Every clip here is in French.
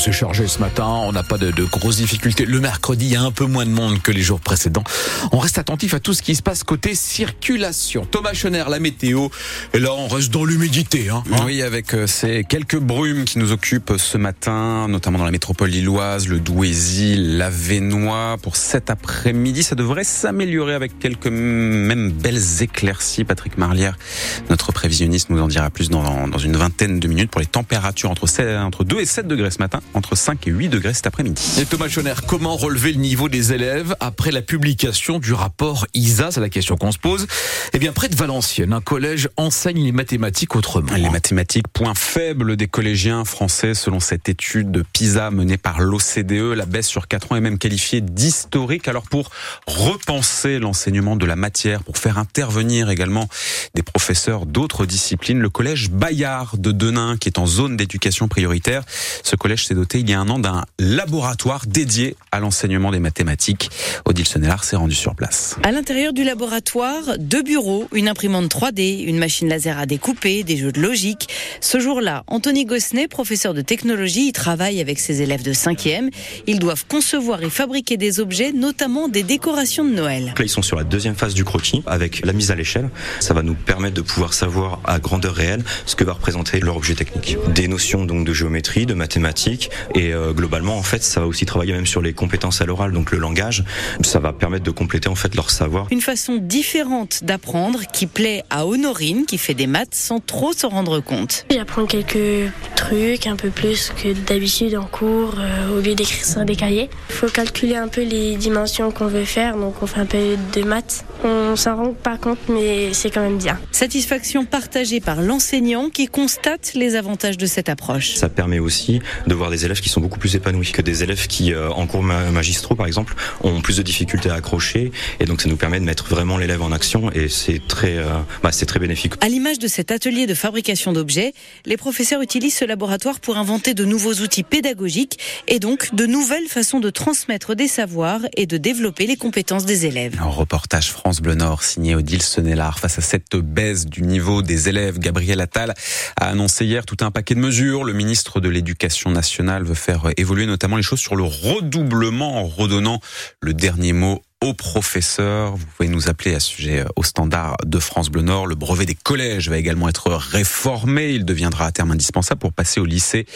c'est chargé ce matin. On n'a pas de, de, grosses difficultés. Le mercredi, il y a un peu moins de monde que les jours précédents. On reste attentif à tout ce qui se passe côté circulation. Thomas Chener, la météo. Et là, on reste dans l'humidité. Hein. Oui, avec euh, ces quelques brumes qui nous occupent ce matin, notamment dans la métropole lilloise, le Douaisis, l'Avenois. Pour cet après-midi, ça devrait s'améliorer avec quelques même belles éclaircies. Patrick Marlière, notre prévisionniste, nous en dira plus dans, dans une vingtaine de minutes pour les températures entre, 7, entre 2 et 7 degrés ce matin, entre 5 et 8 degrés cet après-midi. Et Thomas Schoner, comment relever le niveau des élèves après la publication du rapport ISA C'est la question qu'on se pose. Eh bien, près de Valenciennes, un collège enseigne les mathématiques autrement. Les mathématiques, point faible des collégiens français selon cette étude de PISA menée par l'OCDE. La baisse sur 4 ans est même qualifiée d'historique. Alors pour repenser l'enseignement de la matière, pour faire intervenir également des professeurs d'autres disciplines, le collège Bayard de Denain, qui est en zone d'éducation prioritaire, ce collège s'est doté il y a un an d'un laboratoire dédié à l'enseignement des mathématiques. Odile Sonnellard s'est rendu sur place. À l'intérieur du laboratoire, deux bureaux, une imprimante 3D, une machine laser à découper, des jeux de logique. Ce jour-là, Anthony Gossenet, professeur de technologie, y travaille avec ses élèves de 5e. Ils doivent concevoir et fabriquer des objets, notamment des décorations de Noël. Là, ils sont sur la deuxième phase du croquis avec la mise à l'échelle. Ça va nous permettre de pouvoir savoir à grandeur réelle ce que va représenter leur objet technique. Des notions donc de géométrie, de mathématiques et euh, globalement en fait ça va aussi travailler même sur les compétences à l'oral donc le langage. Ça va permettre de compléter en fait leur savoir. Une façon différente d'apprendre qui plaît à Honorine qui fait des maths sans trop s'en rendre compte. J'apprends quelques trucs un peu plus que d'habitude en cours euh, au lieu d'écrire sur des cahiers. Il faut calculer un peu les dimensions qu'on veut faire donc on fait un peu de maths. On s'en rend pas compte mais c'est quand même bien. Satisfaction partagée par l'enseignant qui constate les avantages de cette approche. Ça permet aussi de voir des élèves qui sont beaucoup plus épanouis que des élèves qui, euh, en cours magistraux par exemple, ont plus de difficultés à accrocher. Et donc ça nous permet de mettre vraiment l'élève en action et c'est très, euh, bah, c'est très bénéfique. À l'image de cet atelier de fabrication d'objets, les professeurs utilisent ce laboratoire pour inventer de nouveaux outils pédagogiques et donc de nouvelles façons de transmettre des savoirs et de développer les compétences des élèves. Un reportage France Bleu Nord signé Odile Sonnellard face à cette baisse du niveau des élèves. Gabriel Attal a annoncé hier tout un paquet de mesures. Le ministre de l'Éducation nationale veut faire évoluer notamment les choses sur le redoublement en redonnant le dernier mot aux professeurs. Vous pouvez nous appeler à ce sujet au standard de France Bleu Nord. Le brevet des collèges va également être réformé. Il deviendra à terme indispensable pour passer au lycée.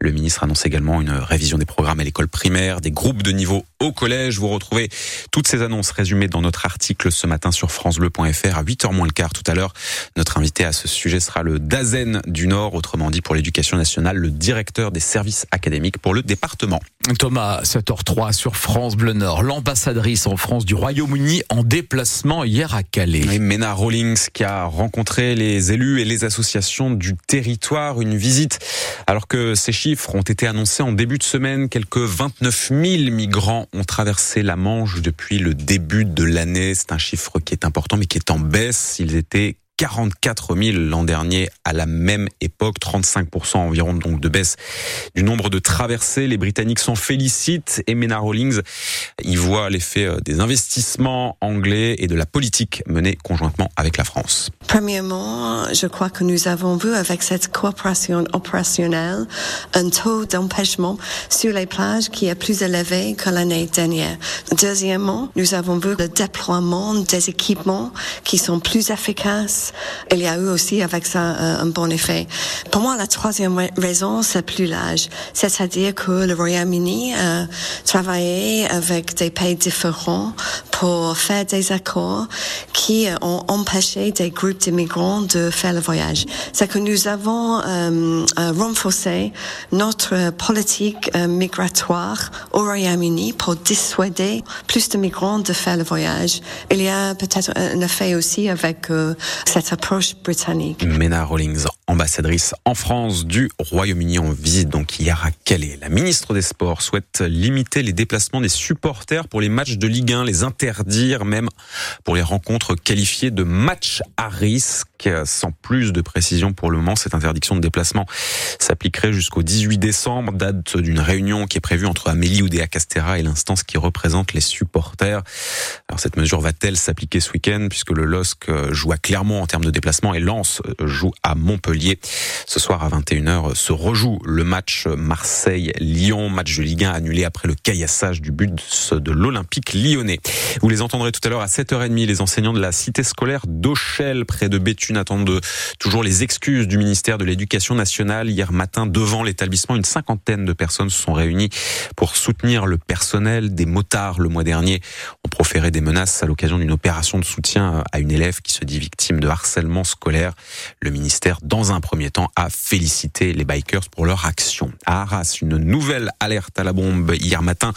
Le ministre annonce également une révision des programmes à l'école primaire, des groupes de niveau au collège. Vous retrouvez toutes ces annonces résumées dans notre article ce matin sur francebleu.fr à 8h moins le quart tout à l'heure. Notre invité à ce sujet sera le Dazen du Nord, autrement dit pour l'éducation nationale, le directeur des services académiques pour le département. Thomas, 7h03 sur France Bleu Nord. L'ambassadrice en France du Royaume-Uni en déplacement hier à Calais. Et Mena Rawlings qui a rencontré les élus et les associations du territoire. Une visite alors que ces chiffres ont été annoncés en début de semaine. Quelques 29 000 migrants ont traversé la Manche depuis le début de l'année. C'est un chiffre qui est important mais qui est en baisse. Ils étaient 44 000 l'an dernier à la même époque, 35% environ donc de baisse du nombre de traversées. Les Britanniques s'en félicitent et Mena Rawlings y voit l'effet des investissements anglais et de la politique menée conjointement avec la France. Premièrement, je crois que nous avons vu avec cette coopération opérationnelle un taux d'empêchement sur les plages qui est plus élevé que l'année dernière. Deuxièmement, nous avons vu le déploiement des équipements qui sont plus efficaces il y a eu aussi avec ça un bon effet. Pour moi, la troisième raison, c'est plus l'âge. C'est-à-dire que le Royaume-Uni a travaillé avec des pays différents pour faire des accords qui ont empêché des groupes d'immigrants de faire le voyage. C'est que nous avons euh, renforcé notre politique euh, migratoire au Royaume-Uni pour dissuader plus de migrants de faire le voyage. Il y a peut-être un effet aussi avec euh, cette approche britannique. Mena Rawlings, ambassadrice en France du Royaume-Uni, en visite donc hier à Calais. La ministre des Sports souhaite limiter les déplacements des supporters pour les matchs de Ligue 1, les intérêts interdire même pour les rencontres qualifiées de match à risque. Sans plus de précision pour le moment, cette interdiction de déplacement s'appliquerait jusqu'au 18 décembre, date d'une réunion qui est prévue entre Amélie Oudéa Castera et l'instance qui représente les supporters. Alors cette mesure va-t-elle s'appliquer ce week-end puisque le LOSC joue à Clermont en termes de déplacement et Lens joue à Montpellier? Ce soir à 21h se rejoue le match Marseille-Lyon, match de Ligue 1 annulé après le caillassage du but de l'Olympique lyonnais. Vous les entendrez tout à l'heure à 7h30, les enseignants de la cité scolaire d'Auchel, près de Béthune, attendent toujours les excuses du ministère de l'Éducation nationale. Hier matin, devant l'établissement, une cinquantaine de personnes se sont réunies pour soutenir le personnel. Des motards, le mois dernier, ont proféré des menaces à l'occasion d'une opération de soutien à une élève qui se dit victime de harcèlement scolaire. Le ministère, dans un premier temps, a félicité les bikers pour leur action. À Arras, une nouvelle alerte à la bombe hier matin.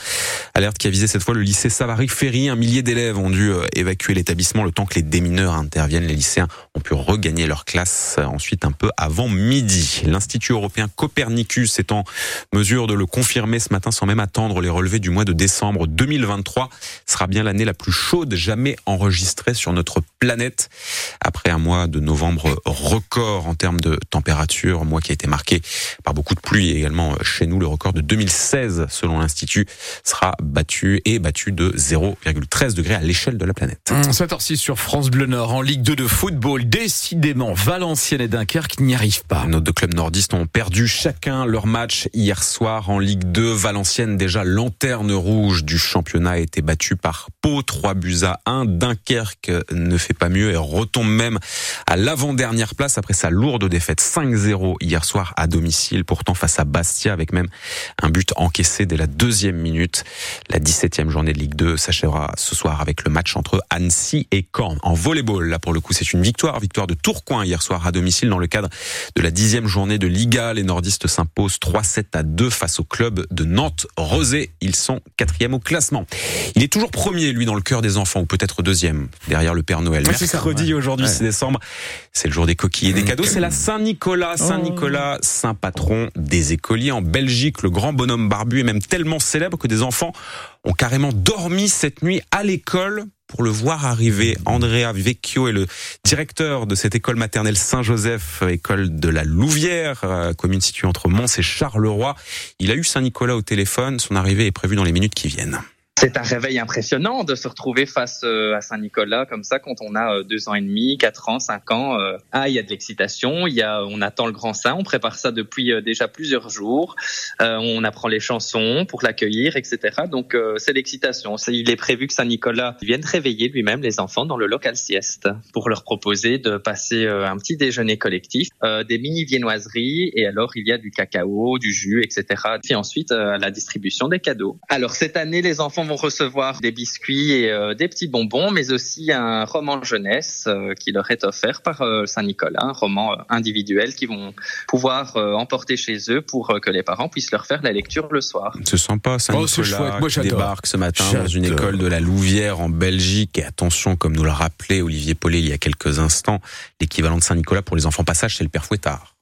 Alerte qui a visé cette fois le lycée Savary-Ferry. Un millier d'élèves ont dû euh, évacuer l'établissement le temps que les démineurs interviennent. Les lycéens ont pu regagner leur classe euh, ensuite un peu avant midi. L'Institut européen Copernicus est en mesure de le confirmer ce matin sans même attendre les relevés du mois de décembre 2023 sera bien l'année la plus chaude jamais enregistrée sur notre planète. Après un mois de novembre record en termes de température, mois qui a été marqué par beaucoup de pluie et également chez nous, le record de 2016 selon l'Institut sera battu et battu de 0,13 degrés à l'échelle de la planète. 7h06 sur France Bleu Nord en Ligue 2 de football. Décidément, Valenciennes et Dunkerque n'y arrivent pas. Nos deux clubs nordistes ont perdu chacun leur match hier soir en Ligue 2. Valenciennes, déjà lanterne rouge du championnat, a été battu par Pau, 3 buts à 1. Dunkerque ne fait pas mieux et retombe même à l'avant-dernière place après sa lourde défaite 5-0 hier soir à domicile, pourtant face à Bastia avec même un but encaissé dès la deuxième minute. La 17e journée de Ligue 2 s'achèvera ce soir avec le match entre Annecy et Caen. En volleyball, là pour le coup c'est une victoire, victoire de Tourcoing hier soir à domicile dans le cadre de la dixième journée de Liga. Les nordistes s'imposent 3-7 à 2 face au club de Nantes-Rosé. Ils sont quatrième au classement. Il est toujours premier, lui, dans le cœur des enfants, ou peut-être deuxième, derrière le Père Noël. Mercredi, aujourd'hui, 6 décembre, c'est le jour des coquilles et des cadeaux. C'est la Saint-Nicolas, Saint-Nicolas, saint patron des écoliers. En Belgique, le grand bonhomme barbu est même tellement célèbre que des enfants ont carrément dormi cette nuit à l'école pour le voir arriver. Andrea Vecchio est le directeur de cette école maternelle Saint-Joseph, école de la Louvière, euh, commune située entre Mons et Charleroi. Il a eu Saint-Nicolas au téléphone. Son arrivée est prévue dans les minutes qui viennent. C'est un réveil impressionnant de se retrouver face euh, à Saint-Nicolas comme ça quand on a euh, deux ans et demi, quatre ans, cinq ans. Euh. Ah, il y a de l'excitation, il y a, on attend le grand saint, on prépare ça depuis déjà plusieurs jours. on apprend les chansons pour l'accueillir, etc. Donc c'est l'excitation. Il est prévu que Saint-Nicolas vienne réveiller lui-même les enfants dans le local sieste pour leur proposer de passer un petit déjeuner collectif, des mini viennoiseries et alors il y a du cacao, du jus, etc. Puis ensuite la distribution des cadeaux. Alors cette année les enfants vont recevoir des biscuits et euh, des petits bonbons, mais aussi un roman jeunesse euh, qui leur est offert par euh, Saint-Nicolas, un roman individuel qu'ils vont pouvoir emporter chez eux pour que les parents puissent leur faire la lecture le soir. Ce sont pas Saint-Nicolas oh, qui débarque ce matin dans une école de la Louvière en Belgique. Et attention, comme nous l'a rappelé Olivier Paulet il y a quelques instants, l'équivalent de Saint-Nicolas pour les enfants passage, c'est le père Fouettard.